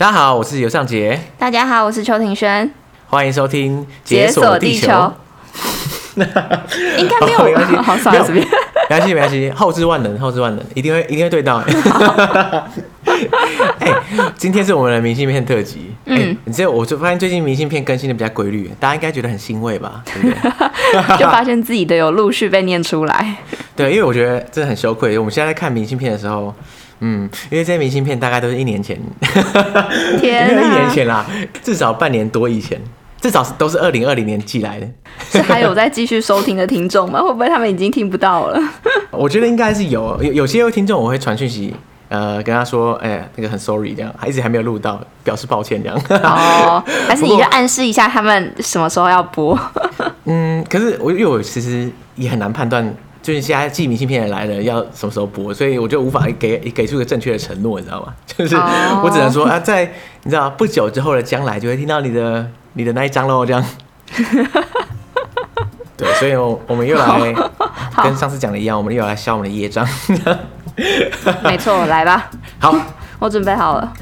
大家好，我是尤尚杰。大家好，我是邱庭轩。欢迎收听《解锁地球》。应该没有，没关系，好，算了，没关系，没关系。后知万能，后知万能，一定会，一定会对到。哎，今天是我们的明信片特辑。嗯，你知道，我就发现最近明信片更新的比较规律，大家应该觉得很欣慰吧？对不对？就发现自己的有陆续被念出来。对，因为我觉得真的很羞愧。我们现在在看明信片的时候。嗯，因为这些明信片大概都是一年前，天啊、没 有一年前啦，至少半年多以前，至少是都是二零二零年寄来的。是还有在继续收听的听众吗？会不会他们已经听不到了？我觉得应该是有，有有些听众我会传讯息，呃，跟他说，哎、欸，那个很 sorry 这样，还一直还没有录到，表示抱歉这样。哦，还是你就暗示一下他们什么时候要播？嗯，可是我因为我其实也很难判断。就是现在寄明信片来了，要什么时候播，所以我就无法给给出一个正确的承诺，你知道吗？就是我只能说啊，在你知道不久之后的将来，就会听到你的你的那一张喽，这样。对，所以我我们又来 跟上次讲的一样，我们又来消我们的业障。没错，来吧。好，我准备好了。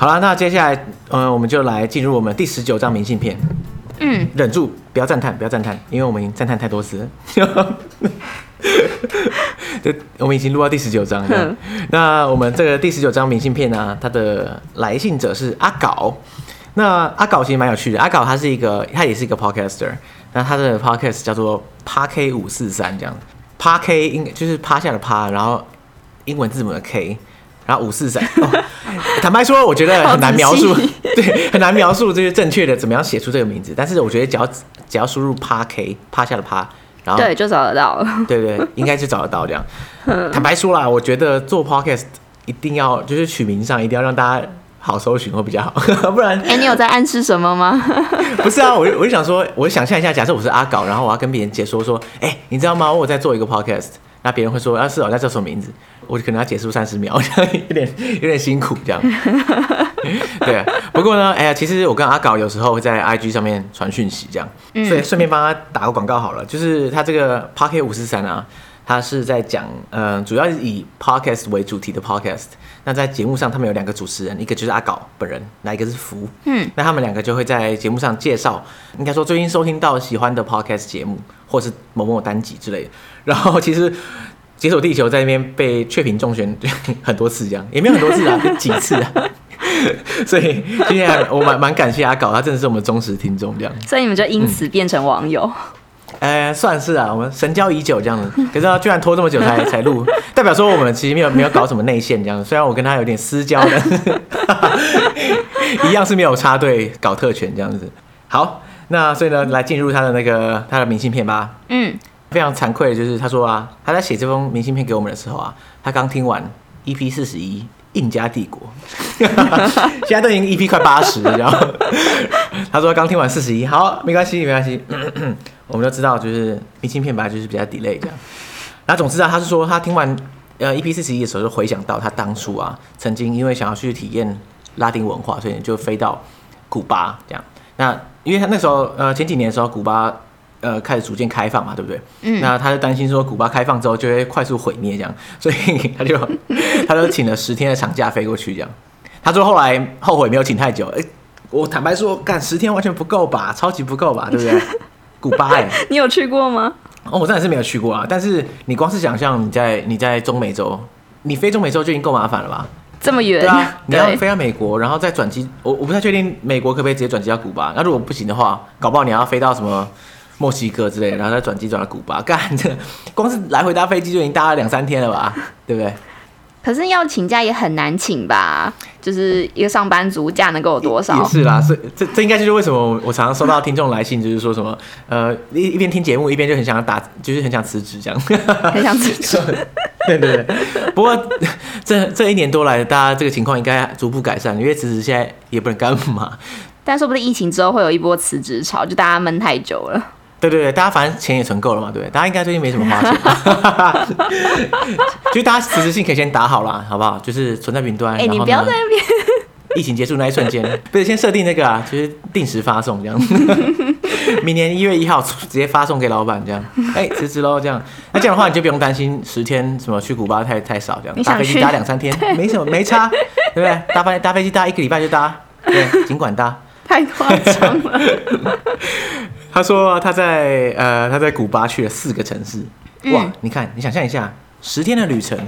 好了，那接下来，嗯，我们就来进入我们第十九张明信片。嗯，忍住，不要赞叹，不要赞叹，因为我们已经赞叹太多次了。我们已经录到第十九张了。那我们这个第十九张明信片呢、啊，它的来信者是阿搞。那阿搞其实蛮有趣的，阿搞他是一个，他也是一个 podcaster。那他的 podcast 叫做趴 K 五四三这样，趴 K 应就是趴下的趴，然后英文字母的 K。然后五四三，坦白说，我觉得很难描述，对，很难描述这些正确的怎么样写出这个名字。但是我觉得只要只要输入趴 K 趴下的趴，然后对，就找得到了。对对，应该就找得到这样。坦白说啦，我觉得做 podcast 一定要就是取名上一定要让大家好搜寻会比较好，不然。哎、欸，你有在暗示什么吗？不是啊，我我就想说，我就想象一下，假设我是阿搞，然后我要跟别人解说说，哎、欸，你知道吗？我在做一个 podcast。那别人会说，啊、是哦，那叫什么名字，我可能要结束三十秒，这 样有点有点辛苦，这样。对，不过呢，哎呀，其实我跟阿搞有时候会在 IG 上面传讯息，这样，所以顺便帮他打个广告好了，就是他这个 Podcast 五四三啊，他是在讲，呃，主要是以 Podcast 为主题的 Podcast。那在节目上，他们有两个主持人，一个就是阿搞本人，那一个是福，嗯，那他们两个就会在节目上介绍，应该说最近收听到喜欢的 Podcast 节目，或是某某单集之类的。然后其实解锁地球在那边被雀屏中选 很多次，这样也没有很多次啊，就几次啊。所以今天我蛮蛮感谢阿搞，他真的是我们忠实听众，这样。所以你们就因此变成网友？哎、算是啊，我们神交已久这样子。可是他居然拖这么久才才录，代表说我们其实没有没有搞什么内线这样。虽然我跟他有点私交的，一样是没有插队搞特权这样子。好，那所以呢，来进入他的那个他的明信片吧。嗯。非常惭愧的就是，他说啊，他在写这封明信片给我们的时候啊，他刚听完 EP 四十一《印加帝国》，现在都已经 EP 快八十，然后他说刚听完四十一，好，没关系，没关系，我们都知道，就是明信片本来就是比较 delay 这样。那总之啊，他是说他听完呃 EP 四十一的时候，就回想到他当初啊，曾经因为想要去体验拉丁文化，所以就飞到古巴这样。那因为他那时候呃前几年的时候，古巴。呃，开始逐渐开放嘛，对不对？嗯。那他就担心说，古巴开放之后就会快速毁灭这样，所以 他就他就请了十天的长假飞过去这样。他说后来后悔没有请太久，哎，我坦白说，干十天完全不够吧，超级不够吧，对不对？古巴哎，你有去过吗？哦，我真的是没有去过啊。但是你光是想象你在你在中美洲，你飞中美洲就已经够麻烦了吧？这么远？对啊，你要飞到美国，然后再转机。我我不太确定美国可不可以直接转机到古巴。那如果不行的话，搞不好你要飞到什么？墨西哥之类的，然后再转机转到古巴，干这光是来回搭飞机就已经搭了两三天了吧，对不对？可是要请假也很难请吧？就是一个上班族假能够有多少？也是啦，所以这这应该就是为什么我常常收到听众来信，就是说什么呃一一边听节目一边就很想打，就是很想辞职这样，很想辞职。对对对。不过这这一年多来，大家这个情况应该逐步改善，因为辞职现在也不能干嘛。但说不定疫情之后会有一波辞职潮，就大家闷太久了。对对对，大家反正钱也存够了嘛，对？大家应该最近没什么花钱，就是大家辞职信可以先打好了，好不好？就是存在云端。哎、欸，你不要在那边。疫情结束那一瞬间，不是先设定那个啊，就是定时发送这样。明年一月一号直接发送给老板这样。哎、欸，辞职喽这样。那这样的话你就不用担心十天什么去古巴太太少这样，搭飞机搭两三天没什么没差，对不对？搭飞搭飞机搭一个礼拜就搭，对，尽管搭。太夸张了。他说他在呃他在古巴去了四个城市，哇！你看你想象一下，十天的旅程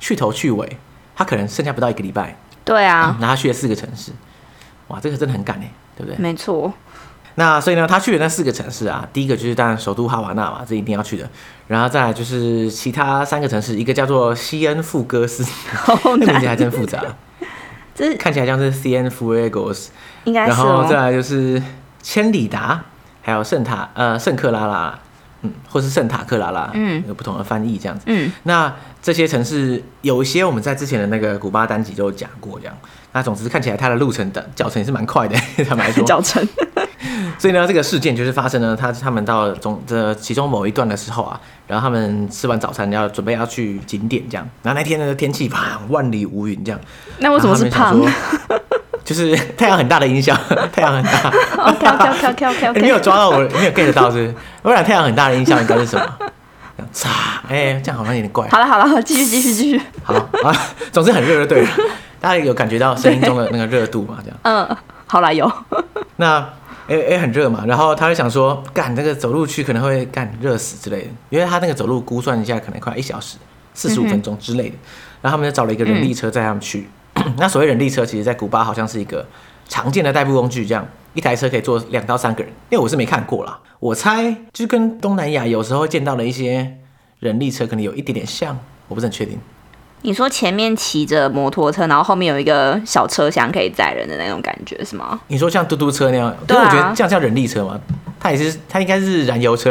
去头去尾，他可能剩下不到一个礼拜。对啊，然后他去了四个城市，哇，这个真的很赶哎，对不对？没错。那所以呢，他去的那四个城市啊，第一个就是当然首都哈瓦那嘛，这一定要去的。然后再来就是其他三个城市，一个叫做西恩富戈斯，那名字还真复杂。这看起来像是 Cienfuegos，应该是。然后再来就是千里达，还有圣塔呃圣克拉拉，嗯，或是圣塔克拉拉，嗯，有不同的翻译这样子。嗯，那这些城市有一些我们在之前的那个古巴单集都有讲过，这样。那总之看起来它的路程的脚程也是蛮快的，坦白说。脚程。所以呢，这个事件就是发生了，他他们到总的其中某一段的时候啊，然后他们吃完早餐要准备要去景点这样，然后那天呢天气啪万里无云这样。那为什么是胖？就是太阳很大的音效，太阳很大。OK OK OK OK OK。你没有抓到我，你有 get 到是不是？不然太阳很大的音效应该是什么？擦，哎，这样好像有点怪。好了好了，继续继续继续。好啊，总之很热就对了。大家有感觉到声音中的那个热度吗？这样。嗯，好啦，有。那哎哎很热嘛，然后他就想说，干那个走路去可能会干热死之类的，因为他那个走路估算一下可能快一小时四十五分钟之类的。嗯、然后他们就找了一个人力车载他们去。嗯、那所谓人力车，其实在古巴好像是一个常见的代步工具，这样一台车可以坐两到三个人。因为我是没看过啦，我猜就跟东南亚有时候见到的一些人力车可能有一点点像，我不是很确定。你说前面骑着摩托车，然后后面有一个小车厢可以载人的那种感觉是吗？你说像嘟嘟车那样？对啊。我觉得这样叫人力车吗？它也是，它应该是燃油车。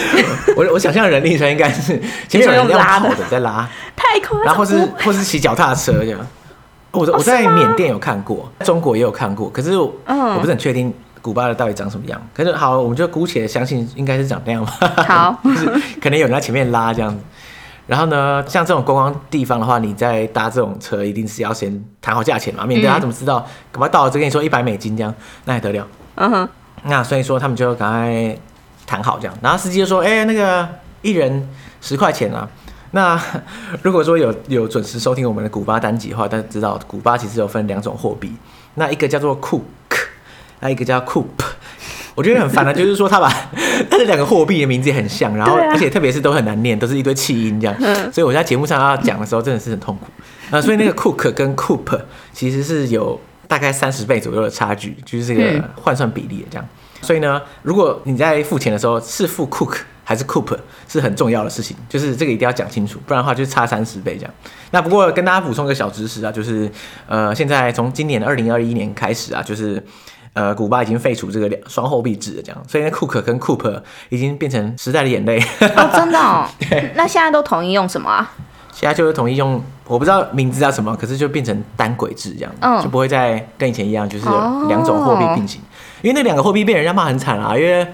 我我想象人力车应该是前面有人要跑的在拉，太夸张。然后是或是骑脚踏车这样。我我在缅甸有看过，中国也有看过，可是我，我不是很确定古巴的到底长什么样。可是好，我们就姑且相信应该是长那样吧。好，就是可能有人在前面拉这样子。然后呢，像这种观光地方的话，你在搭这种车，一定是要先谈好价钱嘛，免得他怎么知道？赶快到了就跟你说一百美金这样，那还得了？嗯哼。那所以说他们就赶快谈好这样，然后司机就说：“哎，那个一人十块钱啊。”那 如果说有有准时收听我们的古巴单集的话，大家知道古巴其实有分两种货币，那一个叫做库克，那一个叫库普。我觉得很烦的，就是说他把 他这两个货币的名字也很像，然后而且特别是都很难念，都是一堆气音这样，所以我在节目上要讲的时候真的是很痛苦。呃，所以那个 cook 跟 coop 其实是有大概三十倍左右的差距，就是这个换算比例这样。所以呢，如果你在付钱的时候是付 cook 还是 coop 是很重要的事情，就是这个一定要讲清楚，不然的话就差三十倍这样。那不过跟大家补充一个小知识啊，就是呃，现在从今年二零二一年开始啊，就是。呃，古巴已经废除这个两双货币制了，这样，所以那 Cook 跟 Coop 已经变成时代的眼泪。哦，真的哦。对。那现在都统一用什么啊？现在就是统一用，我不知道名字叫什么，可是就变成单轨制这样，嗯，就不会再跟以前一样，就是有两种货币并行。哦、因为那两个货币被人家骂很惨啊，因为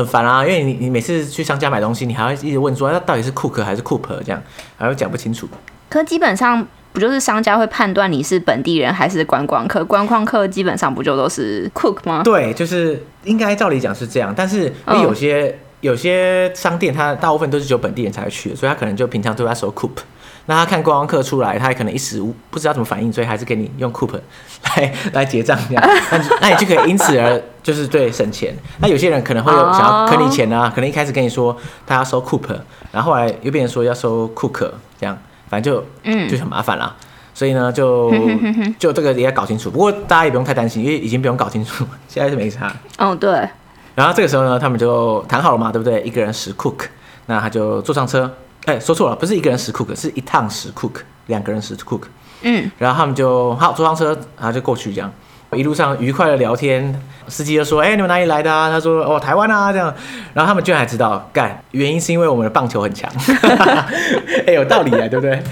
很烦啊，因为你你每次去商家买东西，你还要一直问说，那到底是 Cook 还是 Coop 这样，还会讲不清楚。可基本上。不就是商家会判断你是本地人还是观光客？观光客基本上不就都是 cook 吗？对，就是应该照理讲是这样，但是因为有些、哦、有些商店，它大部分都是只有本地人才会去的，所以他可能就平常都在说 cook。那他看观光客出来，他也可能一时不知道怎么反应，所以还是给你用 cook 来来结账这样。那那你就可以因此而就是对省钱。那有些人可能会有想要坑你钱啊，可能一开始跟你说他要收 cook，然后后来又变成说要收 cook 这样。反正就嗯就很麻烦啦，所以呢就 就这个也要搞清楚。不过大家也不用太担心，因为已经不用搞清楚，现在是没差。哦对。然后这个时候呢，他们就谈好了嘛，对不对？一个人十 cook，那他就坐上车。哎，说错了，不是一个人十 cook，是一趟十 cook，两个人十 cook。嗯。然后他们就好坐上车，然后就过去这样。一路上愉快的聊天，司机就说：“哎、欸，你们哪里来的啊？”他说：“哦，台湾啊。”这样，然后他们居然还知道，干原因是因为我们的棒球很强。哎、欸，有道理啊，对不对？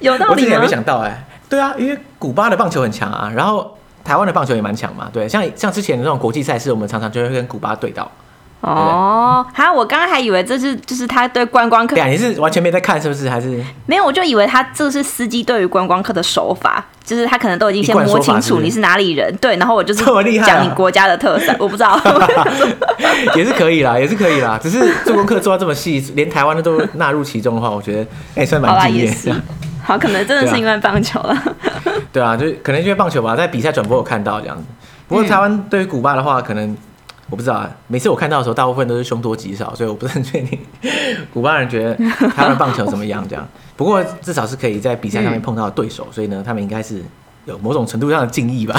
有道理。我之前也没想到哎、欸。对啊，因为古巴的棒球很强啊，然后台湾的棒球也蛮强嘛。对，像像之前的那种国际赛事，我们常常就会跟古巴对到。哦，好，我刚刚还以为这是就是他对观光客，对啊，你是完全没在看是不是？还是没有？我就以为他这是司机对于观光客的手法，就是他可能都已经先摸清楚你是哪里人，对，然后我就是讲你国家的特色，我不知道，也是可以啦，也是可以啦，只是做功课做到这么细，连台湾的都纳入其中的话，我觉得哎，算蛮敬业。好，可能真的是因为棒球了。对啊，就可能因为棒球吧，在比赛转播有看到这样子。不过台湾对于古巴的话，可能。我不知道啊，每次我看到的时候，大部分都是凶多吉少，所以我不是很确定古巴人觉得他们棒球怎么样这样。不过至少是可以在比赛上面碰到对手，所以呢，他们应该是有某种程度上的敬意吧。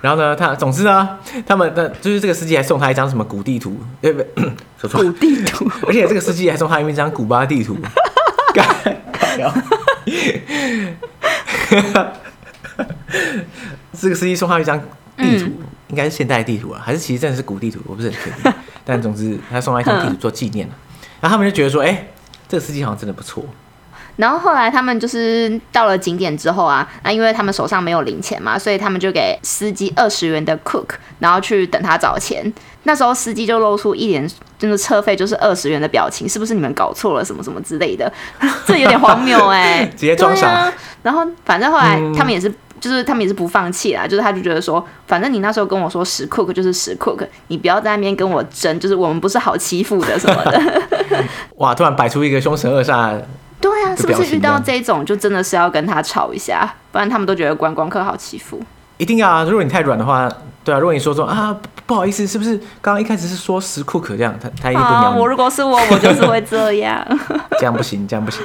然后呢，他总之呢，他们的就是这个司机还送他一张什么古地图，对不对？说错，古地图，而且这个司机还送他一张古巴地图。干，这个司机送他一张地图。应该是现代地图啊，还是其实真的是古地图？我不是很确定。但总之，他送来一张地图做纪念了。然后他们就觉得说，哎、欸，这个司机好像真的不错。然后后来他们就是到了景点之后啊，那因为他们手上没有零钱嘛，所以他们就给司机二十元的 cook，然后去等他找钱。那时候司机就露出一脸真的车费就是二十元的表情，是不是你们搞错了什么什么之类的？这有点荒谬哎、欸，直接装傻、啊。然后反正后来他们也是。就是他们也是不放弃啦，就是他就觉得说，反正你那时候跟我说十 cook 就是十 cook，你不要在那边跟我争，就是我们不是好欺负的什么的。哇，突然摆出一个凶神恶煞。对啊，是不是遇到这种就真的是要跟他吵一下，不然他们都觉得观光客好欺负。一定要啊！如果你太软的话，对啊，如果你说说啊不好意思，是不是刚刚一开始是说十 cook 这样，他他一定不鸟你。我如果是我，我就是会这样。这样不行，这样不行。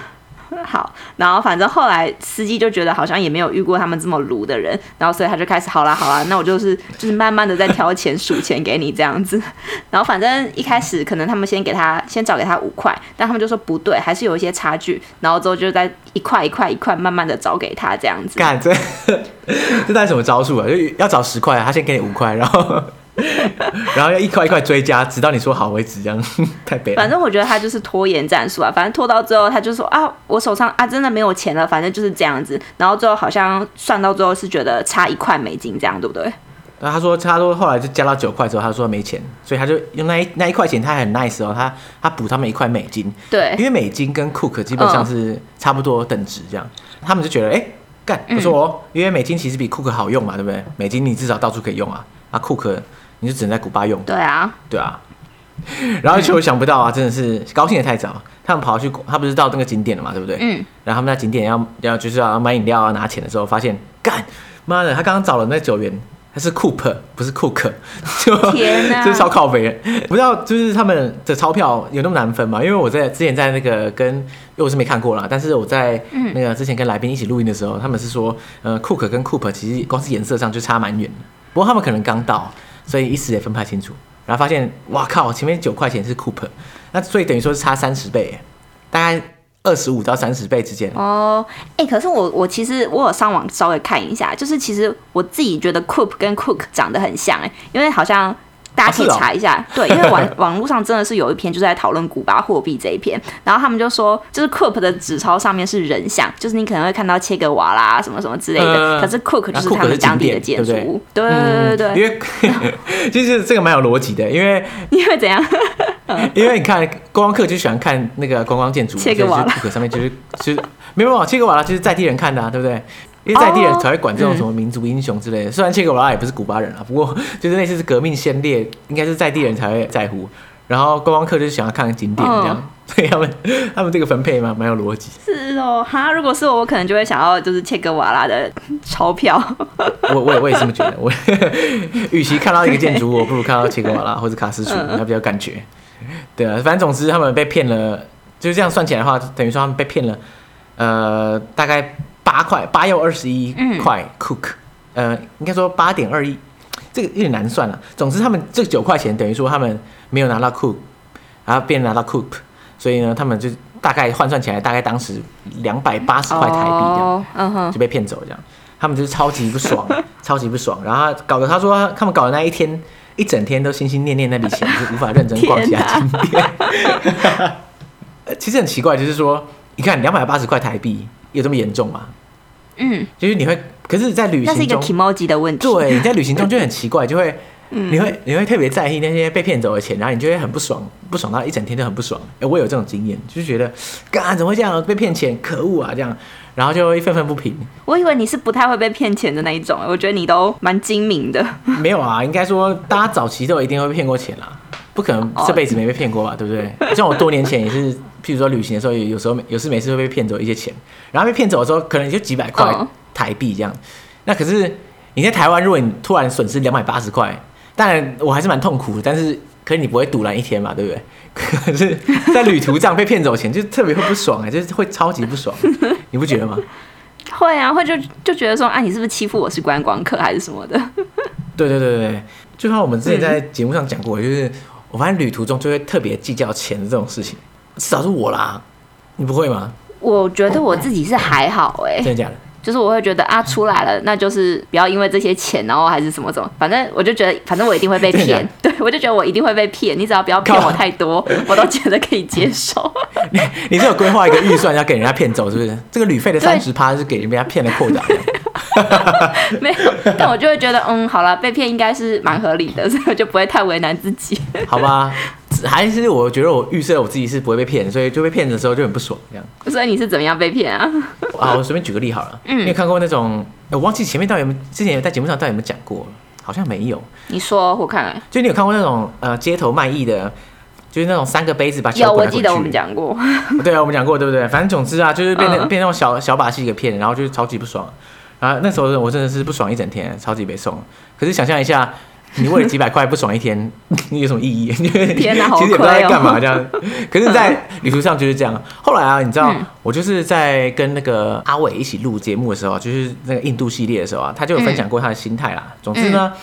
好，然后反正后来司机就觉得好像也没有遇过他们这么鲁的人，然后所以他就开始好啦好啦，那我就是就是慢慢的在挑钱数钱给你这样子，然后反正一开始可能他们先给他先找给他五块，但他们就说不对，还是有一些差距，然后之后就在一块一块一块慢慢的找给他这样子。干这 这带什么招数啊？要找十块，他先给你五块，然后。然后要一块一块追加，直到你说好为止，这样 太悲了。反正我觉得他就是拖延战术啊，反正拖到最后，他就说啊，我手上啊真的没有钱了，反正就是这样子。然后最后好像算到最后是觉得差一块美金这样，对不对？那他说，他说后来就加到九块之后，他说没钱，所以他就用那一那一块钱，他很 nice 哦，他他补他们一块美金。对，因为美金跟 Cook 基本上是差不多等值这样，他们就觉得哎干不错哦，因为美金其实比 Cook 好用嘛，对不对？美金你至少到处可以用啊，啊 Cook。你就只能在古巴用。对啊，对啊。然后就想不到啊，真的是高兴的太早。他们跑去，他不是到那个景点了嘛，对不对？嗯。然后他们在景点要要就是要买饮料啊拿钱的时候，发现干妈的，他刚刚找了那九元，他是 Coop 不是 Cook，就天哪，就是超靠北。不知道就是他们的钞票有那么难分吗？因为我在之前在那个跟，因为我是没看过啦，但是我在那个之前跟来宾一起录音的时候，他们是说，呃，Cook 跟 Coop 其实光是颜色上就差蛮远的。不过他们可能刚到。所以一时也分不太清楚，然后发现哇靠，前面九块钱是 Coop，那所以等于说是差三十倍，大概二十五到三十倍之间。哦，哎、可是我我其实我有上网稍微看一下，就是其实我自己觉得 Coop 跟 Cook 长得很像哎，因为好像。大家可以查一下，对，因为网网络上真的是有一篇就是在讨论古巴货币这一篇，然后他们就说，就是 Coop 的纸钞上面是人像，就是你可能会看到切格瓦拉什么什么之类的，可是 Cook 就是他们当地的建筑。物，对？对对对，因为 其实这个蛮有逻辑的，因为 因为怎样？因为你看观光客就喜欢看那个观光建筑，切格瓦拉 Cook 上面就是就是没有切格瓦拉就是在地人看的，啊，对不对？因为在地人才会管这种什么民族英雄之类的。虽然切格瓦拉也不是古巴人啊，不过就是那次是革命先烈，应该是在地人才会在乎。然后观光客就是想要看景点这样，所以他们他们这个分配嘛蛮有逻辑。是哦，哈，如果是我，我可能就会想要就是切格瓦拉的钞票。我我也我也这么觉得，我 与其看到一个建筑，我不如看到切格瓦拉或者卡斯楚，那比较感觉。对啊，反正总之他们被骗了，就是这样算起来的话，等于说他们被骗了，呃，大概。八块八又二十一块 Cook，呃，应该说八点二亿，这个有点难算了。总之，他们这九块钱等于说他们没有拿到 Cook，然后变拿到 cook，所以呢，他们就大概换算起来，大概当时两百八十块台币这样，就被骗走了这样。他们就是超级不爽，超级不爽。然后搞得他说他们搞的那一天一整天都心心念念那笔钱，就无法认真逛其他景点。其实很奇怪，就是说，你看两百八十块台币。有这么严重吗？嗯，就是你会，可是，在旅行中，那是一个 kimoji 的问题。对，你在旅行中就很奇怪，就会 嗯、你会你会特别在意那些被骗走的钱，然后你就会很不爽，不爽到一整天都很不爽。哎，我有这种经验，就是觉得，干怎么会这样被骗钱？可恶啊！这样，然后就会愤愤不平。我以为你是不太会被骗钱的那一种，我觉得你都蛮精明的。没有啊，应该说大家早期都一定会被骗过钱啦，不可能这辈子没被骗过吧？对不对？像我多年前也是，譬如说旅行的时候，有时候有事没事会被骗走一些钱，然后被骗走的时候，可能就几百块台币这样。那可是你在台湾，如果你突然损失两百八十块。当然，我还是蛮痛苦的，但是可是你不会赌烂一天嘛，对不对？可是，在旅途上被骗走钱，就特别会不爽哎、欸，就是会超级不爽，你不觉得吗？会啊，会就就觉得说，啊，你是不是欺负我是观光客还是什么的？对对对对，就像我们之前在节目上讲过，就是我发现旅途中就会特别计较钱的这种事情，至少是我啦，你不会吗？我觉得我自己是还好哎、欸，真的假的？就是我会觉得啊，出来了，那就是不要因为这些钱，然后还是什么什么，反正我就觉得，反正我一定会被骗。对，我就觉得我一定会被骗。你只要不要骗我太多，我都觉得可以接受。你你是有规划一个预算要给人家骗走，是不是？这个旅费的三十趴是给人家骗的扣的。没有，但我就会觉得，嗯，好了，被骗应该是蛮合理的，所以我就不会太为难自己。好吧。还是我觉得我预设我自己是不会被骗，所以就被骗的时候就很不爽这样。所以你是怎么样被骗啊？啊，我随便举个例好了。嗯，你有看过那种？我忘记前面到底有没有，之前在节目上到底有没有讲过？好像没有。你说我看看。就你有看过那种呃街头卖艺的，就是那种三个杯子把钱有，我记得我们讲过。对啊，我们讲过对不对？反正总之啊，就是变成被那种小小把戏给骗，然后就是超级不爽。然后那时候我真的是不爽一整天，超级被送。可是想象一下。你为了几百块不爽一天，你 有什么意义？天哪，其实也不知道在干嘛这样。可是，在旅途上就是这样。后来啊，你知道，我就是在跟那个阿伟一起录节目的时候，就是那个印度系列的时候啊，他就有分享过他的心态啦。总之呢，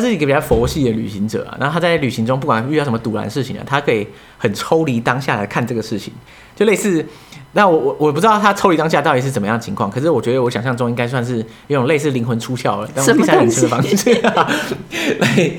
他是一个比较佛系的旅行者啊。然后他在旅行中，不管遇到什么堵然事情啊，他可以很抽离当下来看这个事情，就类似。那我我我不知道他抽离当下到底是怎么样的情况，可是我觉得我想象中应该算是一种类似灵魂出窍了，用第三人称的方式 来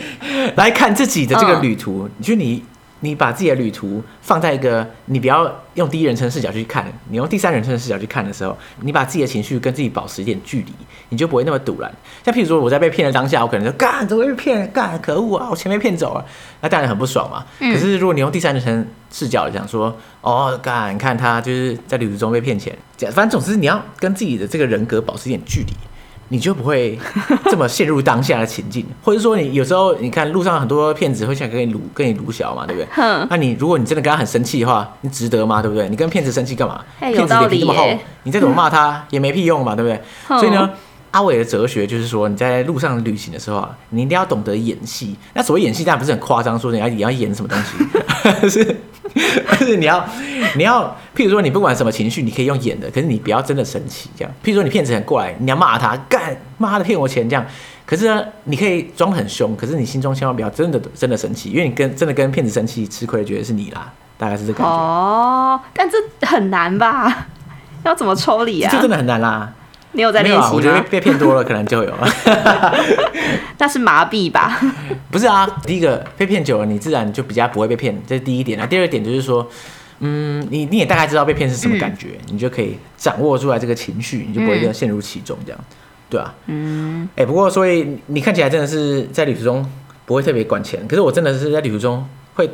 来看自己的这个旅途。你觉得你你把自己的旅途放在一个你不要用第一人称视角去看，你用第三人称的视角去看的时候，你把自己的情绪跟自己保持一点距离，你就不会那么堵然。像譬如说我在被骗的当下，我可能就干怎么会被骗？干可恶啊！我钱被骗走了，那当然很不爽嘛。可是如果你用第三人称视角讲说，哦，干，你看他就是在旅途中被骗钱，反正总之你要跟自己的这个人格保持一点距离，你就不会这么陷入当下的情境。或者说你有时候你看路上很多骗子会想跟你撸跟你撸小嘛，对不对？那你如果你真的跟他很生气的话，你值得吗？对不对？你跟骗子生气干嘛？骗子脸皮这么厚，你再怎么骂他也没屁用嘛，对不对？所以呢。阿伟的哲学就是说，你在路上旅行的时候啊，你一定要懂得演戏。那所谓演戏，当然不是很夸张，说你要你要演什么东西，是是你要你要，譬如说你不管什么情绪，你可以用演的，可是你不要真的生气这样。譬如说你骗子很过来，你要骂他，干骂他骗我钱这样。可是呢，你可以装很凶，可是你心中千万不要真的真的生气，因为你跟真的跟骗子生气，吃亏的绝对是你啦，大概是这个感觉。哦，但这很难吧？要怎么抽离啊？这真的很难啦。你有在练习吗？啊？我觉得被骗多了，可能就有了。那是麻痹吧？不是啊，第一个被骗久了，你自然就比较不会被骗，这是第一点啊。第二点就是说，嗯，你你也大概知道被骗是什么感觉，嗯、你就可以掌握出来这个情绪，你就不会陷入其中，这样，对啊。嗯。哎、欸，不过所以你看起来真的是在旅途中不会特别管钱，可是我真的是在旅途中会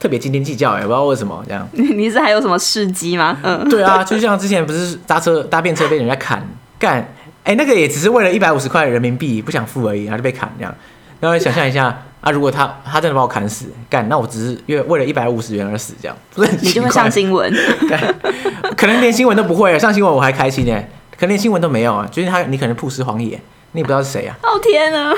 特别斤斤计较，哎，不知道为什么这样。你是还有什么事迹吗？嗯。对啊，就像之前不是搭车搭便车被人家砍。干，哎、欸，那个也只是为了一百五十块人民币不想付而已，然后就被砍这样。然后想象一下啊，如果他他真的把我砍死，干，那我只是因为为了一百五十元而死这样，不是你就会上新闻？可能连新闻都不会，上新闻我还开心呢。可能连新闻都没有啊，就是他，你可能曝尸荒野，你也不知道是谁啊。哦天啊，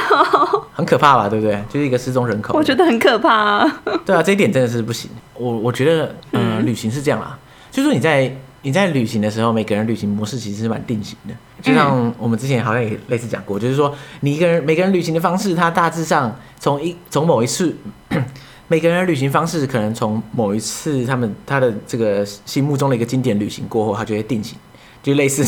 很可怕吧？对不对？就是一个失踪人口。我觉得很可怕啊。对啊，这一点真的是不行。我我觉得，嗯、呃，旅行是这样啦，就是说你在。你在旅行的时候，每个人旅行模式其实是蛮定型的。就像我们之前好像也类似讲过，就是说你一个人每个人旅行的方式，它大致上从一从某一次，每个人旅行方式可能从某一次他们他的这个心目中的一个经典旅行过后，他就会定型，就类似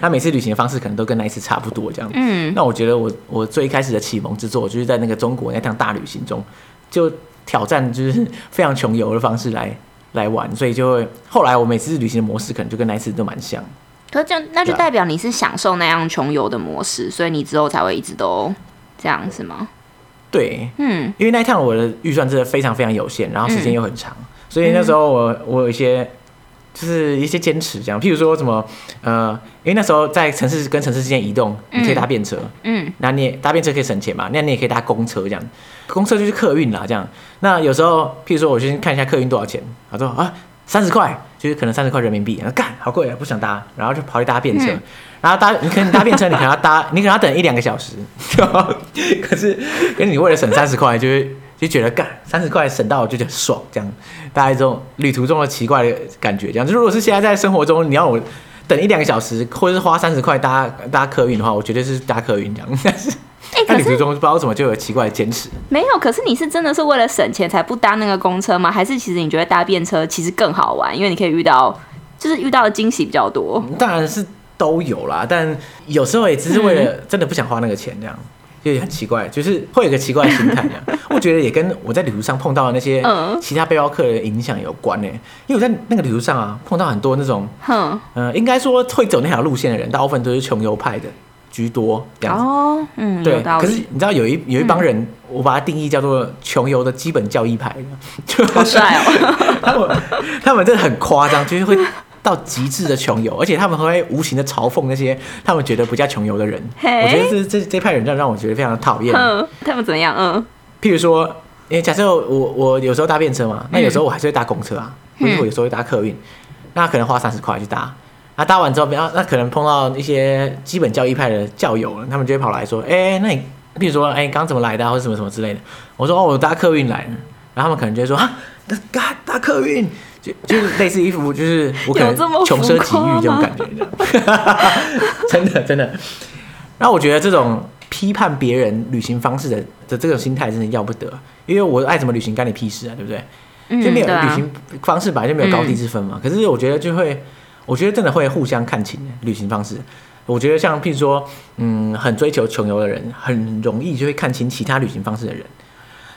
他每次旅行的方式可能都跟那一次差不多这样。嗯，那我觉得我我最开始的启蒙之作，就是在那个中国那趟大旅行中，就挑战就是非常穷游的方式来。来玩，所以就会后来我每次旅行的模式可能就跟那一次都蛮像。可是这样，那就代表你是享受那样穷游的模式，所以你之后才会一直都这样，是吗？对，嗯，因为那一趟我的预算真的非常非常有限，然后时间又很长，嗯、所以那时候我我有一些就是一些坚持，这样，譬如说什么，呃，因为那时候在城市跟城市之间移动，你可以搭便车，嗯，那你也搭便车可以省钱嘛，那你也可以搭公车这样，公车就是客运啦，这样，那有时候譬如说我先看一下客运多少钱，他说啊。三十块，就是可能三十块人民币，然后干好贵啊，不想搭，然后就跑去搭便车，嗯、然后搭你可能搭便车，你可能要搭，你可能要等一两个小时，可是因为你为了省三十块，就是就觉得干三十块省到我就觉得爽，这样，大概这种旅途中的奇怪的感觉，这样，就如果是现在在生活中，你要我等一两个小时，或者是花三十块搭搭客运的话，我绝对是搭客运这样，但是。在旅途中不知道怎么就有奇怪的坚持。没有，可是你是真的是为了省钱才不搭那个公车吗？还是其实你觉得搭便车其实更好玩，因为你可以遇到，就是遇到的惊喜比较多。当然是都有啦，但有时候也只是为了真的不想花那个钱，这样就很奇怪，就是会有个奇怪的心态。我觉得也跟我在旅途上碰到的那些其他背包客的影响有关呢。因为我在那个旅途上啊，碰到很多那种，嗯、呃，应该说会走那条路线的人，大部分都是穷游派的。居多这样子哦，嗯，对。可是你知道有一有一帮人，嗯、我把它定义叫做穷游的基本教义派，就好帅哦！他们他们真的很夸张，就是会到极致的穷游，而且他们会无情的嘲讽那些他们觉得不叫穷游的人。我觉得这这这派人让让我觉得非常的讨厌。嗯，他们怎么样？嗯，譬如说，因为假设我我有时候搭便车嘛，那有时候我还是会搭公车啊，或者、有时候会搭客运，那可能花三十块去搭。那搭完之后，然后那可能碰到一些基本教义派的教友了，他们就会跑来说：“哎、欸，那你，比如说，哎、欸，刚怎么来的、啊，或者什么什么之类的。”我说：“哦，我搭客运来的。”然后他们可能就会说：“啊，那搭搭客运，就就是类似一副就是我可能穷奢极欲这种感觉，真的真的。然后我觉得这种批判别人旅行方式的的这种心态真的要不得，因为我爱怎么旅行干你屁事啊，对不对？就没有旅行方式本来就没有高低之分嘛。嗯、可是我觉得就会。我觉得真的会互相看清旅行方式。我觉得像譬如说，嗯，很追求穷游的人，很容易就会看清其他旅行方式的人。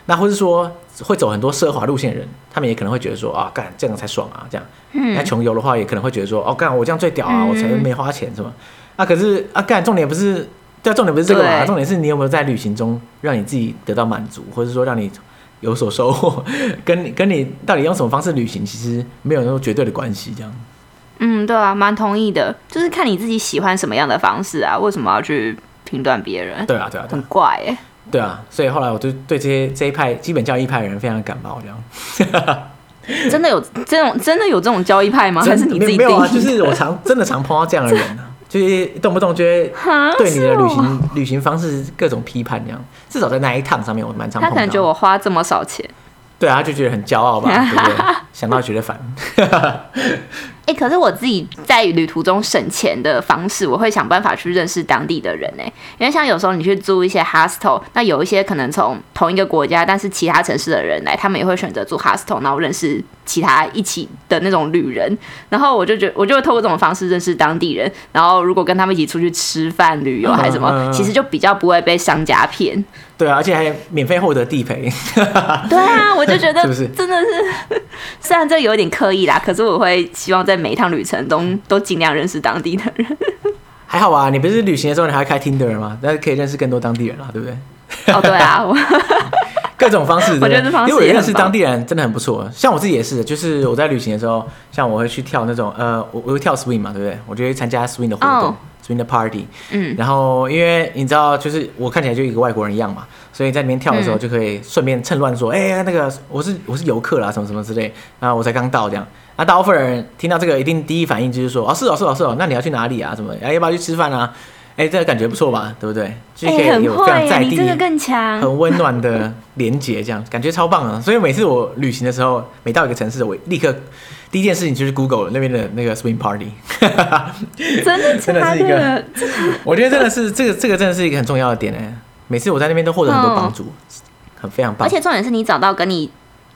那或是说会走很多奢华路线的人，他们也可能会觉得说啊，干这样才爽啊，这样。嗯。那穷游的话，也可能会觉得说，哦，干我这样最屌啊，我才没花钱是吗？啊，可是啊，干重点不是，对，重点不是这个嘛，重点是你有没有在旅行中让你自己得到满足，或者说让你有所收获，跟你 跟你到底用什么方式旅行，其实没有那种绝对的关系，这样。嗯，对啊，蛮同意的，就是看你自己喜欢什么样的方式啊，为什么要去评断别人？对啊，对啊，很怪哎。对啊，所以后来我就对这些这一派基本教义派的人非常感冒，这样。真的有这种真的有这种交易派吗？还是你自己定？没有啊，就是我常 真的常碰到这样的人啊，就是动不动就会对你的旅行旅行方式各种批判，这样。至少在那一趟上面，我蛮常碰到。他可能觉得我花这么少钱。对啊，他就觉得很骄傲吧，对不对？想到觉得烦。哎、欸，可是我自己在旅途中省钱的方式，我会想办法去认识当地的人呢。因为像有时候你去租一些 hostel，那有一些可能从同一个国家，但是其他城市的人来，他们也会选择住 hostel，然后认识其他一起的那种旅人。然后我就觉，我就会透过这种方式认识当地人。然后如果跟他们一起出去吃饭、旅游还是什么，嗯、其实就比较不会被商家骗。对啊，而且还免费获得地陪。对啊，我就觉得 真的是，虽然这有点刻意啦，可是我会希望在每一趟旅程中都尽量认识当地的人。还好啊，你不是旅行的时候你还会开 Tinder 吗？那可以认识更多当地人啊，对不对？哦，对啊，我 各种方式，我觉得这方式因为我认识当地人真的很不错。像我自己也是，就是我在旅行的时候，像我会去跳那种呃，我我会跳 swing 嘛，对不对？我就会参加 swing 的活动。Oh. Swing the party，嗯，然后因为你知道，就是我看起来就一个外国人一样嘛，所以在里面跳的时候就可以顺便趁乱说，哎、嗯欸，那个我是我是游客啦，什么什么之类，啊，我才刚到这样。那大部分人听到这个，一定第一反应就是说，哦，是哦，是哦，是哦，那你要去哪里啊？什么？哎，要不要去吃饭啊？哎、欸，这个感觉不错吧？对不对？就可以有非常在地、很温暖的连接，这样感觉超棒啊！所以每次我旅行的时候，每到一个城市，我立刻。第一件事情就是 Google 那边的那个 Swing Party，真的真的是一个，我觉得真的是这个这个真的是一个很重要的点哎，每次我在那边都获得很多帮助，嗯、很非常棒。而且重点是你找到跟你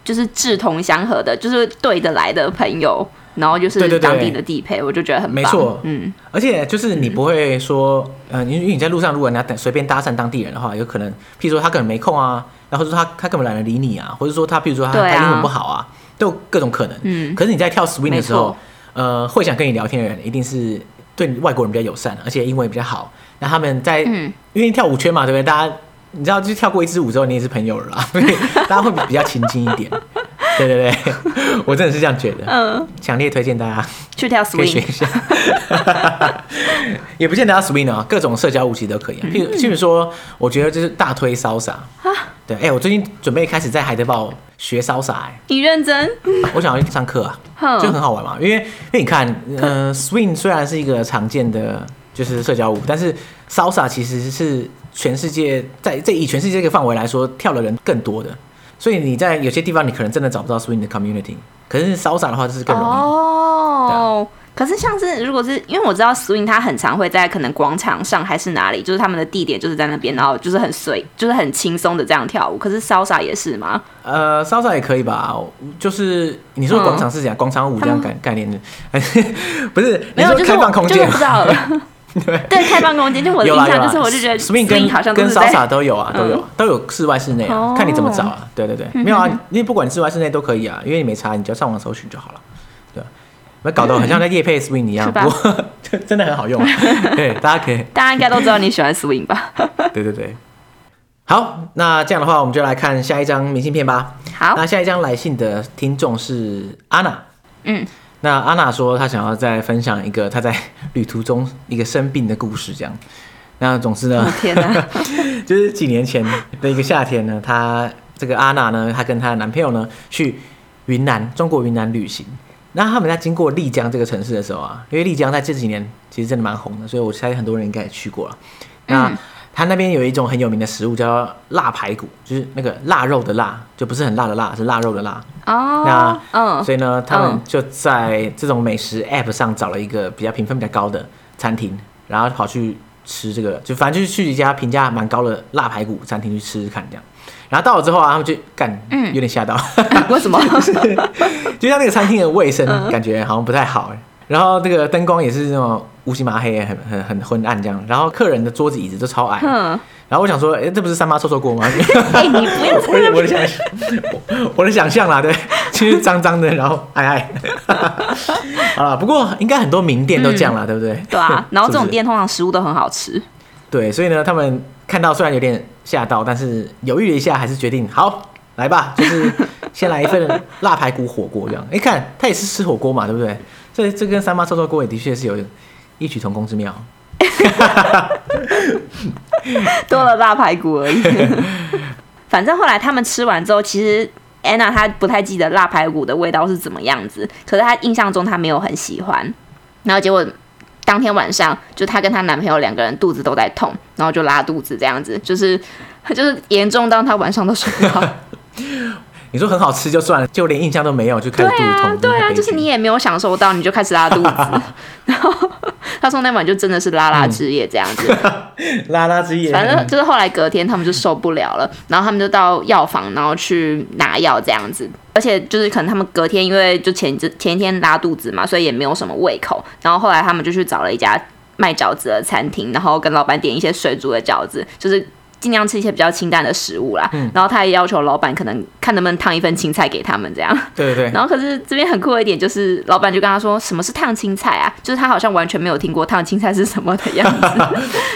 就是志同相合的，就是对得来的朋友，然后就是当地的地陪，我就觉得很棒。没错，嗯，而且就是你不会说，嗯，因为你在路上如果你要等随便搭讪当地人的话，有可能，譬如说他可能没空啊，然后说他他根本懒得理你啊，或者说他譬如说他他英文不好啊。都有各种可能，嗯，可是你在跳 swing 的时候，呃，会想跟你聊天的人一定是对外国人比较友善，而且英文也比较好。那他们在，嗯，因为跳舞圈嘛，对不对？大家你知道，就是跳过一支舞之后，你也是朋友了啦，所以大家会比较亲近一点。对对对，我真的是这样觉得。嗯，强烈推荐大家去跳 swing，可以学一下。也不见得要 swing 啊，各种社交舞其实都可以。譬如，譬如说，我觉得就是大推 salsa。对，哎，我最近准备开始在海德堡学 salsa。哎，你认真？我想要去上课啊，就很好玩嘛。因为，因为你看，呃，swing 虽然是一个常见的就是社交舞，但是 salsa 其实是全世界在这以全世界这个范围来说，跳的人更多的。所以你在有些地方，你可能真的找不到 swing 的 community，可是 salsa 的话就是更容易。哦，可是像是如果是因为我知道 swing 它很常会在可能广场上还是哪里，就是他们的地点就是在那边，然后就是很随，就是很轻松的这样跳舞。可是 salsa 也是吗？呃，salsa 也可以吧，就是你说广场是讲广场舞这样概概念的，不是？没有，开放空间。对对，开放空间就我的印象就是，我就觉得 swing 跟好像跟 salsa 都有啊，都有都有室外室内啊，看你怎么找啊。对对对，没有啊，因为不管室外室内都可以啊，因为你没查，你就上网搜寻就好了。对，没搞得很像在夜配 swing 一样，不过 真的很好用。对，大家可以，大家应该都知道你喜欢 swing 吧？对对对。好，那这样的话，我们就来看下一张明信片吧。好，那下一张来信的听众是 Anna。嗯。那安娜说，她想要再分享一个她在旅途中一个生病的故事，这样。那总之呢，天哪，就是几年前的一个夏天呢，她这个安娜呢，她跟她的男朋友呢去云南，中国云南旅行。那他们在经过丽江这个城市的时候啊，因为丽江在这几年其实真的蛮红的，所以我猜很多人应该也去过了。那、嗯他那边有一种很有名的食物叫腊排骨，就是那个腊肉的腊，就不是很辣的辣，是腊肉的腊。哦。那嗯，所以呢，他们就在这种美食 App 上找了一个比较评分比较高的餐厅，然后跑去吃这个，就反正就是去一家评价蛮高的腊排骨餐厅去吃吃看这样。然后到了之后啊，他们就干，嗯，有点吓到。为什么？就像那个餐厅的卫生感觉好像不太好哎。然后这个灯光也是那种乌漆麻黑，很很很昏暗这样。然后客人的桌子椅子都超矮。嗯。然后我想说，哎，这不是三妈臭臭锅吗？哎，你不要我的我的想象，我的 想象啦，对，其实脏脏的，然后矮矮。好了，不过应该很多名店都这样了，对不对？对啊。然后这种店通常食物都很好吃。对，所以呢，他们看到虽然有点吓到，但是犹豫了一下，还是决定好来吧，就是先来一份辣排骨火锅这样。哎，看他也是吃火锅嘛，对不对？这这跟三妈臭臭锅也的确是有异曲同工之妙，多了辣排骨而已。反正后来他们吃完之后，其实安娜她不太记得辣排骨的味道是怎么样子，可是她印象中她没有很喜欢。然后结果当天晚上，就她跟她男朋友两个人肚子都在痛，然后就拉肚子这样子，就是 就是严重到她晚上都睡不好。你说很好吃就算了，就连印象都没有，就开始肚子痛。对啊，对啊，就是你也没有享受到，你就开始拉肚子。然后他说那晚就真的是拉拉之夜这样子，嗯、拉拉之夜。反正就是后来隔天他们就受不了了，然后他们就到药房，然后去拿药这样子。而且就是可能他们隔天因为就前前前一天拉肚子嘛，所以也没有什么胃口。然后后来他们就去找了一家卖饺子的餐厅，然后跟老板点一些水煮的饺子，就是。尽量吃一些比较清淡的食物啦，嗯、然后他也要求老板可能看能不能烫一份青菜给他们这样。对对对。然后可是这边很酷的一点就是，老板就跟他说什么是烫青菜啊？就是他好像完全没有听过烫青菜是什么的样子。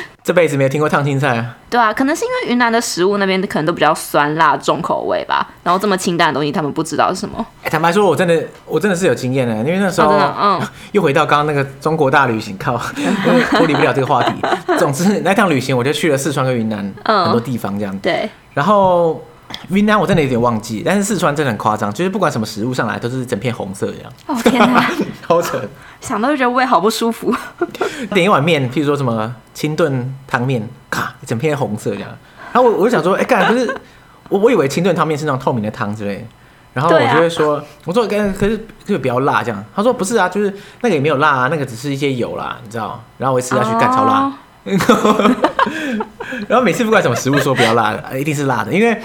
这辈子没有听过烫青菜啊？对啊，可能是因为云南的食物那边可能都比较酸辣重口味吧，然后这么清淡的东西他们不知道是什么。欸、坦白说，我真的我真的是有经验的，因为那时候、哦、嗯，又回到刚刚那个中国大旅行，靠，脱离不了这个话题。总之那趟旅行我就去了四川跟云南很多地方这样。嗯、对，然后。云南我真的有点忘记，但是四川真的很夸张，就是不管什么食物上来都是整片红色这样。哦天哪，好扯！想到就觉得胃好不舒服。点一碗面，譬如说什么清炖汤面，咔，一整片红色这样。然后我我就想说，哎、欸，干，不是我我以为清炖汤面是那种透明的汤之类的。然后我就会说，啊、我说，可可是可以不要辣这样。他说不是啊，就是那个也没有辣啊，那个只是一些油啦，你知道。然后我一吃下去，干、哦、超辣。然后每次不管什么食物说不要辣的，一定是辣的，因为。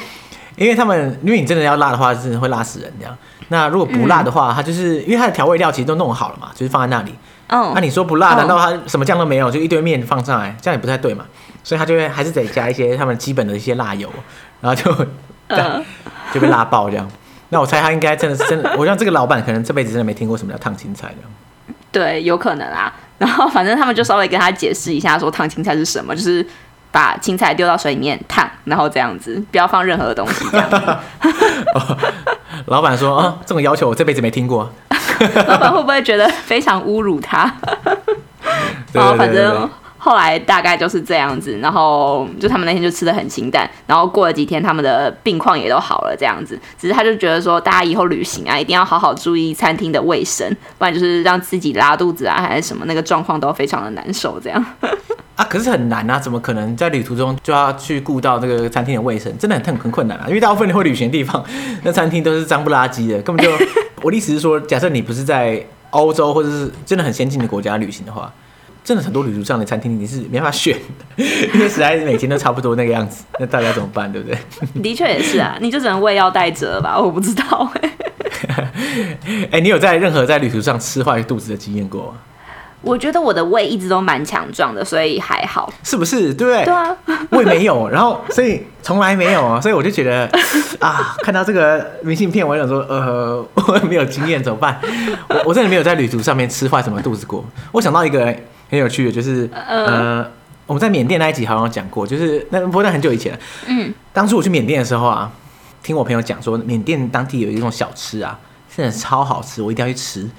因为他们，因为你真的要辣的话，真的会辣死人这样。那如果不辣的话，它就是因为它的调味料其实都弄好了嘛，就是放在那里。哦。那你说不辣，难道它什么酱都没有，就一堆面放上来，这样也不太对嘛？所以他就会还是得加一些他们基本的一些辣油，然后就 就被辣爆这样。那我猜他应该真的是真的，我想这个老板可能这辈子真的没听过什么叫烫青菜这样。对，有可能啊。然后反正他们就稍微跟他解释一下，说烫青菜是什么，就是。把青菜丢到水里面烫，然后这样子，不要放任何的东西。这样子。哦、老板说啊、哦，这种要求我这辈子没听过。老板会不会觉得非常侮辱他？然后反正。后来大概就是这样子，然后就他们那天就吃的很清淡，然后过了几天，他们的病况也都好了，这样子。只是他就觉得说，大家以后旅行啊，一定要好好注意餐厅的卫生，不然就是让自己拉肚子啊，还是什么，那个状况都非常的难受。这样啊，可是很难啊，怎么可能在旅途中就要去顾到这个餐厅的卫生？真的很很困难啊，因为大部分你会旅行的地方，那餐厅都是脏不拉几的，根本就 我的意思是说，假设你不是在欧洲或者是真的很先进的国家旅行的话。真的很多旅途上的餐厅你是没办法选的，因为实在每天都差不多那个样子，那大家怎么办，对不对？的确也是啊，你就只能喂药带着吧，我不知道哎、欸。哎，你有在任何在旅途上吃坏肚子的经验过吗？我觉得我的胃一直都蛮强壮的，所以还好。是不是？对不对？对啊，胃没有，然后所以从来没有啊，所以我就觉得 啊，看到这个明信片，我想说，呃，我没有经验怎么办？我我真的没有在旅途上面吃坏什么肚子过。我想到一个。很有趣的，就是呃，我们在缅甸那一集好像讲过，就是那不过那很久以前了。嗯，当初我去缅甸的时候啊，听我朋友讲说，缅甸当地有一种小吃啊，真的超好吃，我一定要去吃。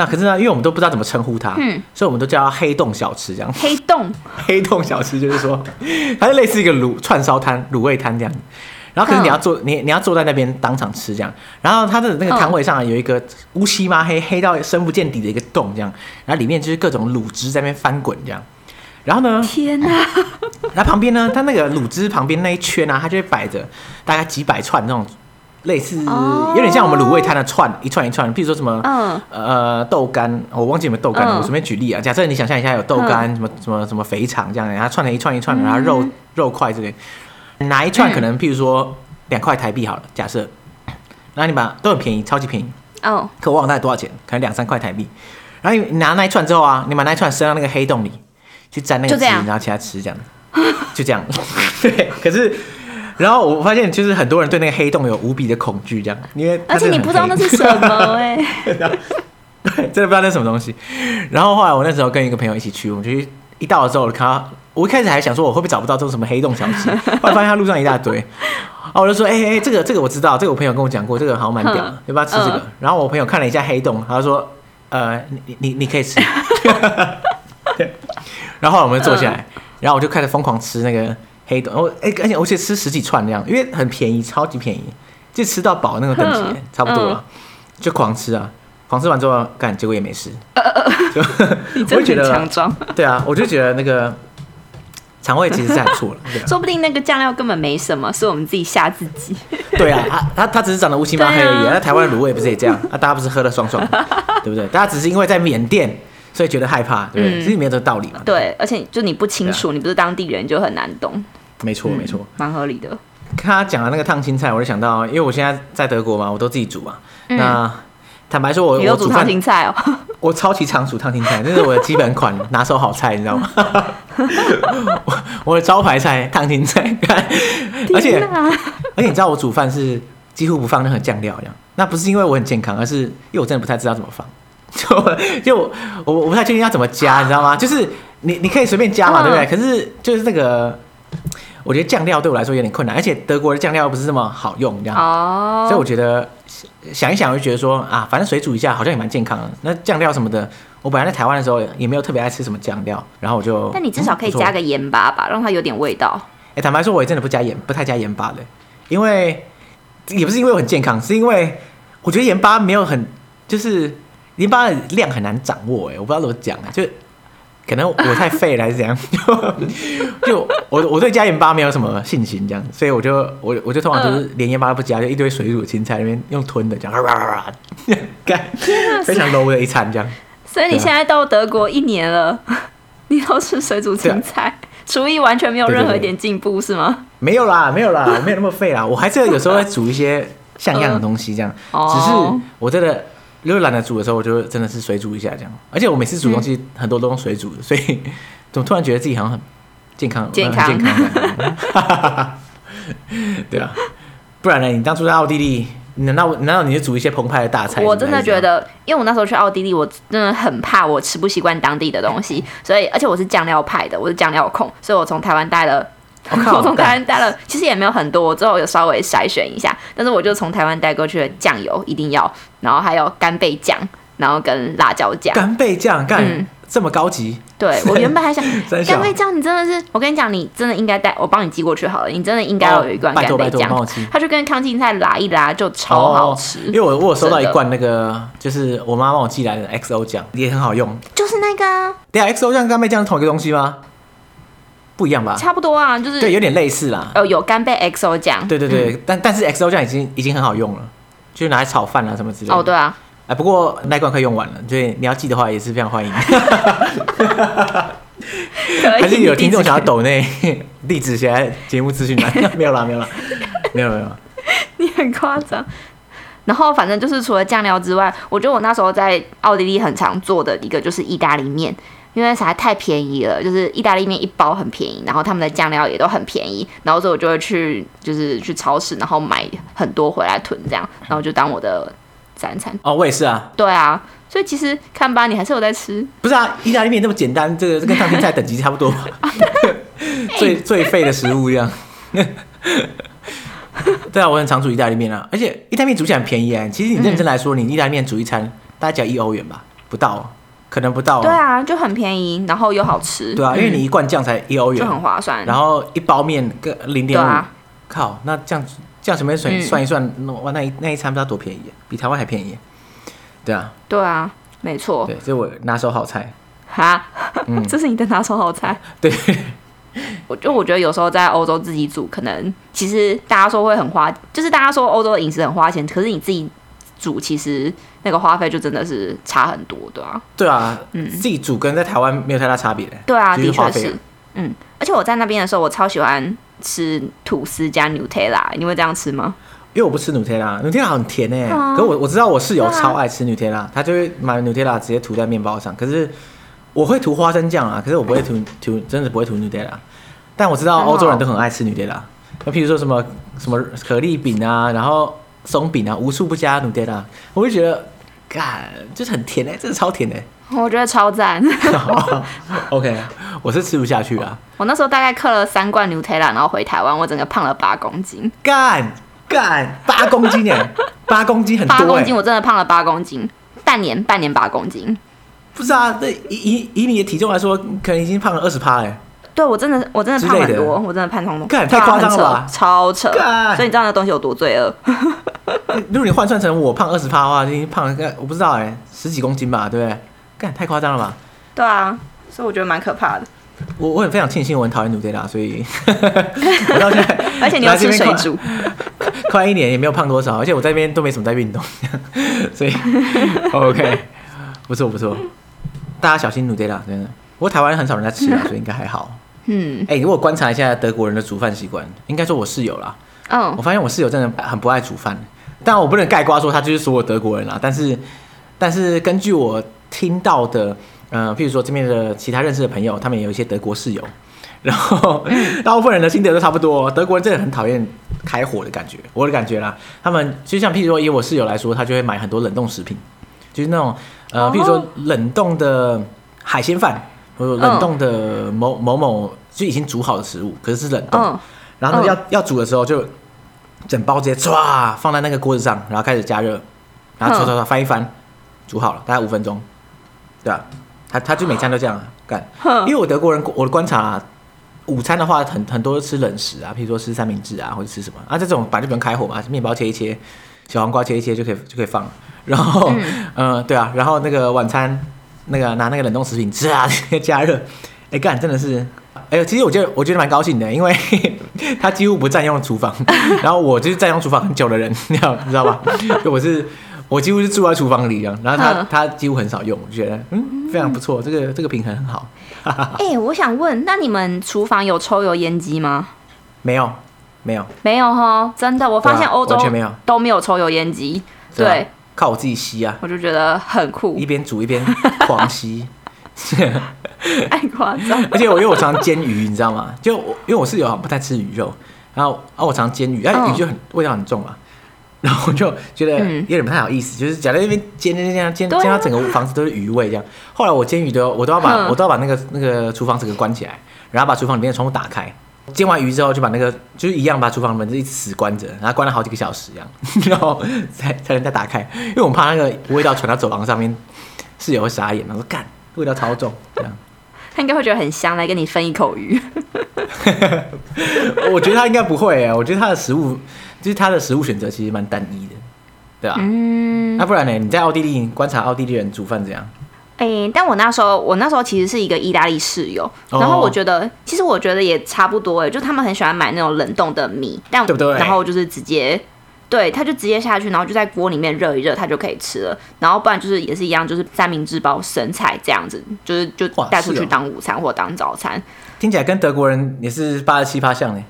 那可是呢，因为我们都不知道怎么称呼它，嗯，所以我们都叫它黑洞小吃这样。黑洞，黑洞小吃就是说，它是类似一个卤串烧摊、卤味摊这样。然后可是你要坐，你你要坐在那边当场吃这样。然后它的那个摊位上有一个乌漆嘛黑、黑到深不见底的一个洞这样。然后里面就是各种卤汁在那边翻滚这样。然后呢？天哪！然后旁边呢，它那个卤汁旁边那一圈啊，它就会摆着大概几百串那种类似，有点像我们卤味摊的串，一串一串。譬如说什么，嗯，呃，豆干，我忘记有没有豆干了。我随便举例啊，假设你想象一下有豆干，什么什么什么肥肠这样，然后串成一串一串的，然后肉肉块之类。拿一串可能，譬如说两块台币好了，假设，然后你把都很便宜，超级便宜哦。可我忘了大概多少钱，可能两三块台币。然后你拿那一串之后啊，你把那一串伸到那个黑洞里去沾那个汁，然后其他吃这样，就这样。对，可是然后我发现就是很多人对那个黑洞有无比的恐惧，这样，因为而且你不知道那是什么 哎，对，真的不知道那是什么东西。然后后来我那时候跟一个朋友一起去，我们就一到了之后看到。我一开始还想说我会不会找不到这种什么黑洞小吃，后来发现他路上一大堆，然后我就说，哎、欸、哎、欸，这个这个我知道，这个我朋友跟我讲过，这个好像蛮屌，要不要吃这个？呃、然后我朋友看了一下黑洞，他说，呃，你你你可以吃。然后后来我们就坐下来，然后我就开始疯狂吃那个黑洞，我哎，而且我且吃十几串那样，因为很便宜，超级便宜，就吃到饱那个等级，差不多了，就狂吃啊。狂吃完之后干，结果也没事。呃呃就 你真的很强壮。对啊，我就觉得那个。肠胃其实是很错了，说不定那个酱料根本没什么，是我们自己吓自己。对啊，他他他只是长得乌漆嘛黑而已。那、啊、台湾的卤味不是也这样？啊，大家不是喝的爽爽，对不对？大家只是因为在缅甸，所以觉得害怕，对不对？其实、嗯、没有这个道理嘛。对，而且就你不清楚，啊、你不是当地人，就很难懂。没错，没错，蛮合理的。看他讲的那个烫青菜，我就想到，因为我现在在德国嘛，我都自己煮嘛。嗯、那坦白说我，我有煮烫青菜哦。我超级常煮烫青菜，这是我的基本款拿手好菜，你知道吗？我 我的招牌菜烫青菜，而且而且你知道我煮饭是几乎不放任何酱料这样，那不是因为我很健康，而是因为我真的不太知道怎么放，就就我我不太确定要怎么加，你知道吗？就是你你可以随便加嘛，对不对？可是就是那个。我觉得酱料对我来说有点困难，而且德国的酱料不是这么好用，这样，oh. 所以我觉得想一想，我就觉得说啊，反正水煮一下好像也蛮健康的。那酱料什么的，我本来在台湾的时候也没有特别爱吃什么酱料，然后我就，但你至少可以加个盐巴吧，嗯、让它有点味道。哎、欸，坦白说，我也真的不加盐，不太加盐巴的，因为也不是因为我很健康，是因为我觉得盐巴没有很，就是盐巴的量很难掌握，哎，我不知道怎么讲啊，就。可能我太废了还是怎样？就 就我我对加盐巴没有什么信心，这样，所以我就我我就通常就是连盐巴都不加，就一堆水煮青菜那边用吞的这样，干，非常 low 的一餐这样。所以你现在到德国一年了，你都吃水煮青菜，厨艺完全没有任何一点进步是吗？没有啦，没有啦，没有那么废啦，我还是有时候会煮一些像样的东西这样，只是我真的。如果懒得煮的时候，我就真的是水煮一下这样。而且我每次煮东西很多都用水煮的，所以怎么突然觉得自己好像很健康？健康，健康。对啊，不然呢？你当初在奥地利，难道难道你就煮一些澎湃的大菜？我真的觉得，因为我那时候去奥地利，我真的很怕我吃不习惯当地的东西，所以而且我是酱料派的，我是酱料控，所以我从台湾带了 我从台湾带了，其实也没有很多，我最后有稍微筛选一下，但是我就从台湾带过去的酱油一定要，然后还有干贝酱，然后跟辣椒酱。干贝酱干、嗯、这么高级？对，我原本还想 干贝酱，你真的是，我跟你讲，你真的应该带，我帮你寄过去好了，你真的应该要有一罐干贝酱，它就跟康青菜拉一拉就超好吃。哦、因为我我有收到一罐那个，就是我妈帮我寄来的 XO 酱，也很好用，就是那个。对啊，XO 酱干贝酱是同一个东西吗？不一样吧？差不多啊，就是对，有点类似啦。哦，有干贝 XO 酱。对对对，嗯、但但是 XO 酱已经已经很好用了，就是拿来炒饭啊什么之类的。哦，对啊。哎，不过那罐快用完了，所以你要寄的话也是非常欢迎。还是有听众想要抖内地址写在节目资讯栏？没有啦，没有啦，没有没有。你很夸张。然后反正就是除了酱料之外，我觉得我那时候在奥地利很常做的一个就是意大利面。因为实在太便宜了，就是意大利面一包很便宜，然后他们的酱料也都很便宜，然后所以我就会去就是去超市，然后买很多回来囤这样，然后就当我的三餐。哦，我也是啊。对啊，所以其实看吧，你还是有在吃。不是啊，意大利面那么简单，这个跟烫青菜等级差不多，最最废的食物一样。对啊，我很常煮意大利面啊，而且意大利面煮起来很便宜啊。其实你认真来说，嗯、你意大利面煮一餐大概只要一欧元吧，不到。可能不到、啊，对啊，就很便宜，然后又好吃。对啊，因为你一罐酱才一欧元，就很划算。然后一包面个零点五，靠，那这样这样随便算算一算，哇、嗯，那一那一餐不知道多便宜，比台湾还便宜。对啊，对啊，没错。对，这是我拿手好菜。哈，嗯，这是你的拿手好菜。对，我就我觉得有时候在欧洲自己煮，可能其实大家说会很花，就是大家说欧洲的饮食很花钱，可是你自己煮其实。那个花费就真的是差很多，对啊。对啊，嗯，自己煮跟在台湾没有太大差别。对啊，的确是。嗯，而且我在那边的时候，我超喜欢吃吐司加 Nutella，你会这样吃吗？因为我不吃 Nutella，Nutella 很甜诶。嗯、可是我我知道我室友超爱吃 Nutella，、啊、他就会买 Nutella 直接涂在面包上。可是我会涂花生酱啊，可是我不会涂涂，真的不会涂 Nutella。但我知道欧洲人都很爱吃 Nutella，那譬如说什么什么可丽饼啊，然后。松饼啊，无处不加努特拉，我就觉得，干，就是很甜哎、欸，真的超甜哎、欸，我觉得超赞。OK，我是吃不下去啊。我那时候大概嗑了三罐努特拉，然后回台湾，我整个胖了八公斤。干干八公斤哎、欸，八公斤很多、欸、八公斤，我真的胖了八公斤，半年半年八公斤。不是啊，对，以以以你的体重来说，可能已经胖了二十趴哎。对，我真的，我真的胖很多，我真的胖很多，太夸张了吧，超扯。所以你知道那东西有多罪恶？如果你换算成我胖二十趴的话，已经胖了个我不知道哎、欸，十几公斤吧，对不对？干太夸张了吧？对啊，所以我觉得蛮可怕的。我我很非常庆幸，我很讨厌努特拉，所以 我到现在，而且你要吃水煮，快一年也没有胖多少，而且我在这边都没什么在运动，所以 OK，不错不错，大家小心努特拉，真的。不过台湾很少人在吃啊，所以应该还好。嗯，哎、欸，如果观察一下德国人的煮饭习惯，应该说我室友啦。嗯、哦，我发现我室友真的很不爱煮饭。但我不能盖瓜说他就是所有德国人啦。但是，但是根据我听到的，嗯、呃，譬如说这边的其他认识的朋友，他们也有一些德国室友，然后大部分人的心得都差不多。德国人真的很讨厌开火的感觉，我的感觉啦。他们就像譬如说以我室友来说，他就会买很多冷冻食品，就是那种呃，譬如说冷冻的海鲜饭。冷冻的某某某就已经煮好的食物，可是是冷冻，嗯、然后要、嗯、要煮的时候就整包直接唰放在那个锅子上，然后开始加热，然后唰唰唰翻一翻，煮好了，大概五分钟，对吧？他他就每餐都这样干，因为我德国人我的观察、啊，午餐的话很很多吃冷食啊，譬如说吃三明治啊或者吃什么啊，这种本来就不用开火嘛，面包切一切，小黄瓜切一切就可以就可以放，然后嗯、呃、对啊，然后那个晚餐。那个拿那个冷冻食品，唰 直接加热，哎干真的是，哎呦，其实我觉得我觉得蛮高兴的，因为 他几乎不占用厨房，然后我就是占用厨房很久的人，你知道你知道吧？就 我是我几乎是住在厨房里这样，然后他他几乎很少用，我觉得嗯非常不错，这个这个平衡很好。哎，我想问，那你们厨房有抽油烟机吗？没有，没有，没有哈，真的，我发现欧洲完全没有都没有抽油烟机，对。靠我自己吸啊！我就觉得很酷，一边煮一边狂吸，太夸张。而且我因为我常常煎鱼，你知道吗？就我因为我室友不太吃鱼肉，然后啊我常常煎鱼，哎鱼就很味道很重嘛，然后我就觉得有点不太好意思，就是假在那边煎煎煎煎煎到整个房子都是鱼味这样。后来我煎鱼都我都要把我都要把那个那个厨房整个关起来，然后把厨房里面的窗户打开，煎完鱼之后就把那个就是一样把厨房门就一直死关着，然后关了好几个小时这样，然后才才能再打开，因为我们怕那个味道传到走廊上面，室友会傻眼，他说干味道超重这样。他应该会觉得很香，来跟你分一口鱼。我觉得他应该不会哎，我觉得他的食物就是他的食物选择其实蛮单一的，对吧？嗯。那不然呢？你在奥地利观察奥地利人煮饭怎样？哎、欸，但我那时候我那时候其实是一个意大利室友，然后我觉得、哦、其实我觉得也差不多哎，就他们很喜欢买那种冷冻的米，但对不对？然后就是直接。对，他就直接下去，然后就在锅里面热一热，他就可以吃了。然后不然就是也是一样，就是三明治包生菜这样子，就是就带出去当午餐或当早餐。听起来跟德国人也是八十七八像呢。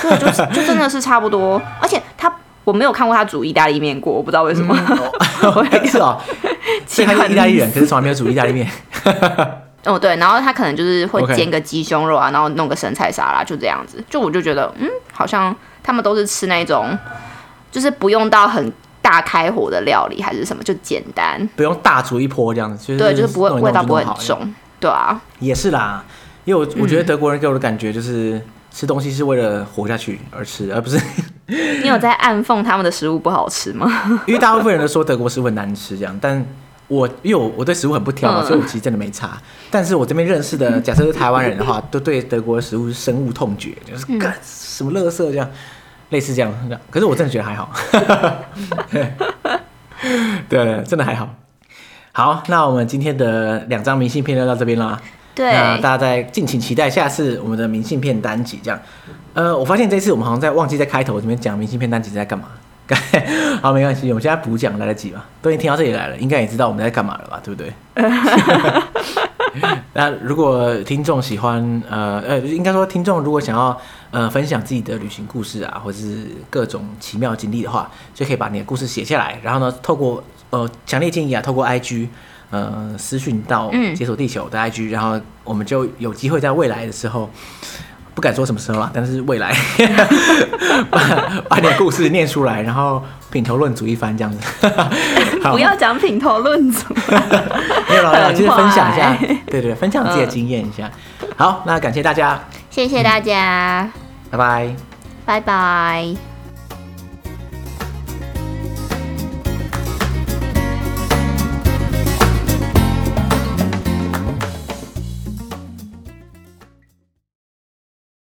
对，就就真的是差不多。而且他我没有看过他煮意大利面过，我不知道为什么。嗯、是哦，所以他是意大利人，可是从来没有煮意大利面。哦，对，然后他可能就是会煎个鸡胸肉啊，然后弄个生菜沙拉，就这样子。就我就觉得，嗯，好像他们都是吃那种。就是不用到很大开火的料理还是什么，就简单，不用大煮一波这样子，就是、对，就是不会味道不会很重，对啊，也是啦，因为我我觉得德国人给我的感觉就是吃东西是为了活下去而吃，而不是。你有在暗讽他们的食物不好吃吗？因为大部分人都说德国食物很难吃这样，但我因为我我对食物很不挑嘛，所以我其实真的没差。但是我这边认识的，假设是台湾人的话，都对德国的食物是深恶痛绝，就是干什么垃圾这样。类似这样，可是我真的觉得还好，对，真的还好。好，那我们今天的两张明信片就到这边啦。对，那大家再敬请期待下次我们的明信片单集。这样，呃，我发现这次我们好像在忘记在开头里面讲明信片单集在干嘛。好，没关系，我们现在补讲来得及吧？都已经听到这里来了，应该也知道我们在干嘛了吧？对不对？那如果听众喜欢，呃呃，应该说听众如果想要呃分享自己的旅行故事啊，或者是各种奇妙经历的话，就可以把你的故事写下来，然后呢，透过呃强烈建议啊，透过 IG 呃私讯到解锁地球的 IG，、嗯、然后我们就有机会在未来的时候。不敢说什么时候了，但是未来 把把你的故事念出来，然后品头论足一番这样子。不要讲品头论足，没有了，就是分享一下，对，对对，分享自己的经验一下。好，那感谢大家，谢谢大家，拜拜，拜拜。